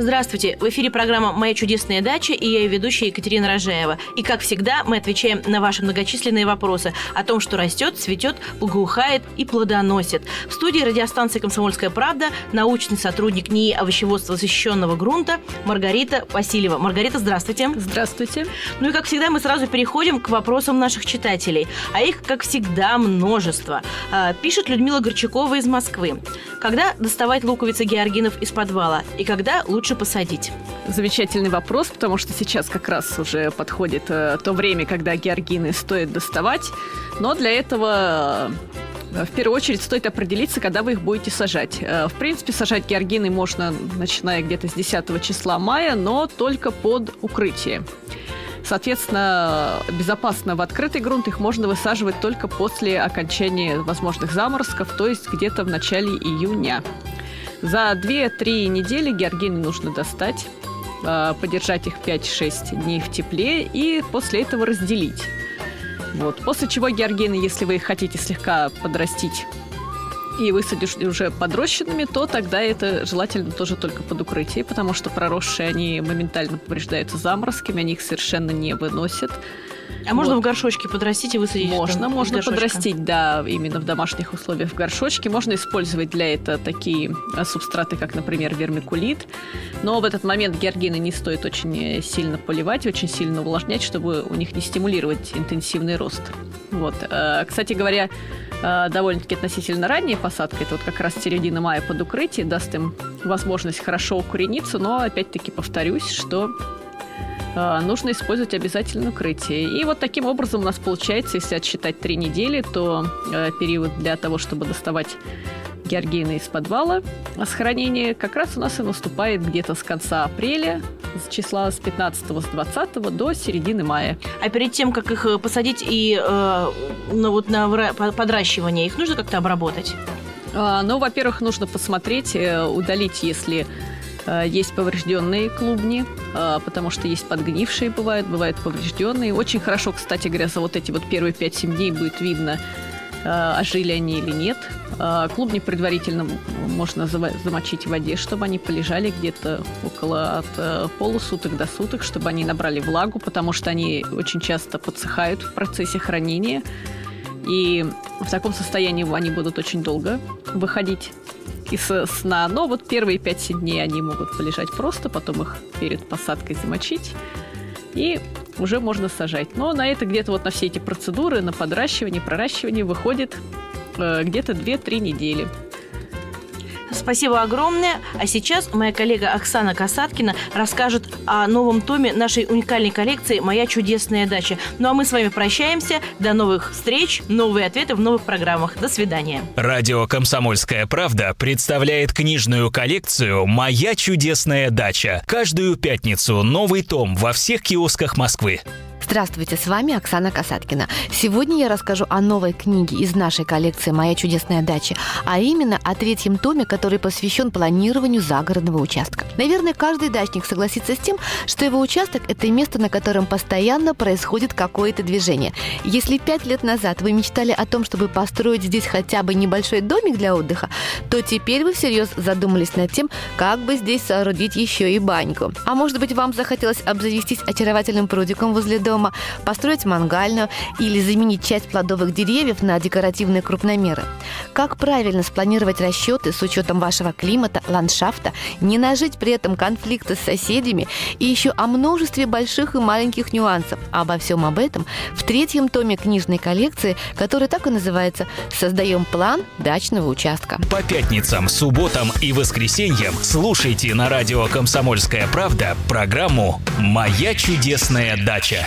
Здравствуйте! В эфире программа «Моя чудесная дача» и я ее ведущая Екатерина Рожаева. И, как всегда, мы отвечаем на ваши многочисленные вопросы о том, что растет, цветет, благоухает и плодоносит. В студии радиостанции «Комсомольская правда» научный сотрудник НИИ овощеводства защищенного грунта Маргарита Васильева. Маргарита, здравствуйте! Здравствуйте! Ну и, как всегда, мы сразу переходим к вопросам наших читателей. А их, как всегда, множество. А, пишет Людмила Горчакова из Москвы. Когда доставать луковицы георгинов из подвала? И когда лучше лучше посадить? Замечательный вопрос, потому что сейчас как раз уже подходит э, то время, когда георгины стоит доставать. Но для этого э, в первую очередь стоит определиться, когда вы их будете сажать. Э, в принципе, сажать георгины можно, начиная где-то с 10 числа мая, но только под укрытие. Соответственно, безопасно в открытый грунт их можно высаживать только после окончания возможных заморозков, то есть где-то в начале июня. За 2-3 недели георгины нужно достать, а, подержать их 5-6 дней в тепле и после этого разделить. Вот. После чего георгины, если вы их хотите слегка подрастить и высадишь уже подрощенными, то тогда это желательно тоже только под укрытие, потому что проросшие они моментально повреждаются заморозками, они их совершенно не выносят. А вот. можно в горшочке подрастить и высадить? Можно, можно подрастить, да, именно в домашних условиях в горшочке. Можно использовать для этого такие а, субстраты, как, например, вермикулит. Но в этот момент георгины не стоит очень э, сильно поливать, очень сильно увлажнять, чтобы у них не стимулировать интенсивный рост. Вот. Э, кстати говоря, э, довольно-таки относительно ранняя посадка, это вот как раз середина мая под укрытие, даст им возможность хорошо укорениться, но опять-таки повторюсь, что нужно использовать обязательно укрытие. И вот таким образом у нас получается, если отсчитать три недели, то э, период для того, чтобы доставать георгины из подвала с хранения как раз у нас и наступает где-то с конца апреля, с числа с 15 с 20 до середины мая. А перед тем, как их э, посадить и э, ну, вот на подращивание, их нужно как-то обработать? А, ну, во-первых, нужно посмотреть, э, удалить, если Э, есть поврежденные клубни, э, потому что есть подгнившие бывают, бывают поврежденные. Очень хорошо, кстати говоря, за вот эти вот первые 5-7 дней будет видно, э, ожили они или нет. Клубни предварительно можно замочить в воде, чтобы они полежали где-то около от полусуток до суток, чтобы они набрали влагу, потому что они очень часто подсыхают в процессе хранения. И в таком состоянии они будут очень долго выходить из сна. Но вот первые 5 дней они могут полежать просто, потом их перед посадкой замочить. И уже можно сажать. Но на это где-то вот на все эти процедуры, на подращивание, проращивание выходит э, где-то 2-3 недели. Спасибо огромное. А сейчас моя коллега Оксана Касаткина расскажет о новом томе нашей уникальной коллекции «Моя чудесная дача». Ну а мы с вами прощаемся. До новых встреч, новые ответы в новых программах. До свидания. Радио «Комсомольская правда» представляет книжную коллекцию «Моя чудесная дача». Каждую пятницу новый том во всех киосках Москвы. Здравствуйте, с вами Оксана Касаткина. Сегодня я расскажу о новой книге из нашей коллекции «Моя чудесная дача», а именно о третьем томе, который посвящен планированию загородного участка. Наверное, каждый дачник согласится с тем, что его участок – это место, на котором постоянно происходит какое-то движение. Если пять лет назад вы мечтали о том, чтобы построить здесь хотя бы небольшой домик для отдыха, то теперь вы всерьез задумались над тем, как бы здесь соорудить еще и баньку. А может быть, вам захотелось обзавестись очаровательным прудиком возле дома, дома, построить мангальную или заменить часть плодовых деревьев на декоративные крупномеры. Как правильно спланировать расчеты с учетом вашего климата, ландшафта, не нажить при этом конфликты с соседями и еще о множестве больших и маленьких нюансов. Обо всем об этом в третьем томе книжной коллекции, который так и называется «Создаем план дачного участка». По пятницам, субботам и воскресеньям слушайте на радио «Комсомольская правда» программу «Моя чудесная дача».